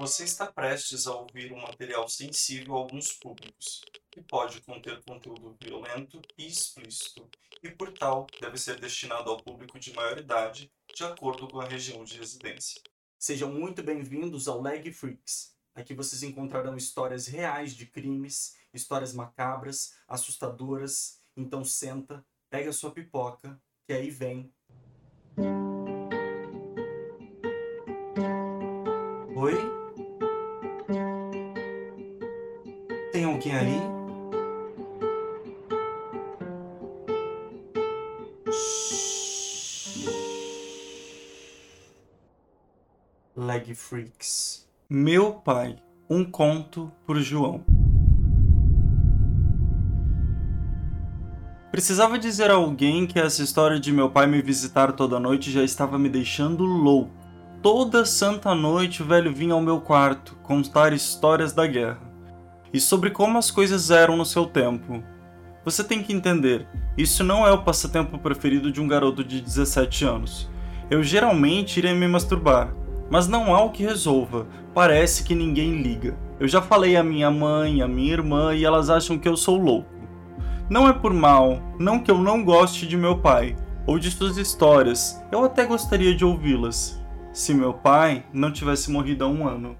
Você está prestes a ouvir um material sensível a alguns públicos, que pode conter conteúdo violento e explícito, e por tal deve ser destinado ao público de maior idade, de acordo com a região de residência. Sejam muito bem-vindos ao Leg Freaks. Aqui vocês encontrarão histórias reais de crimes, histórias macabras, assustadoras. Então senta, pega sua pipoca, que aí vem. Oi? Tem alguém aí? Leg Freaks. Meu pai, um conto por João. Precisava dizer a alguém que essa história de meu pai me visitar toda noite já estava me deixando louco. Toda santa noite o velho vinha ao meu quarto contar histórias da guerra e sobre como as coisas eram no seu tempo. Você tem que entender, isso não é o passatempo preferido de um garoto de 17 anos. Eu geralmente irei me masturbar, mas não há o que resolva, parece que ninguém liga. Eu já falei à minha mãe, à minha irmã e elas acham que eu sou louco. Não é por mal, não que eu não goste de meu pai ou de suas histórias, eu até gostaria de ouvi-las, se meu pai não tivesse morrido há um ano.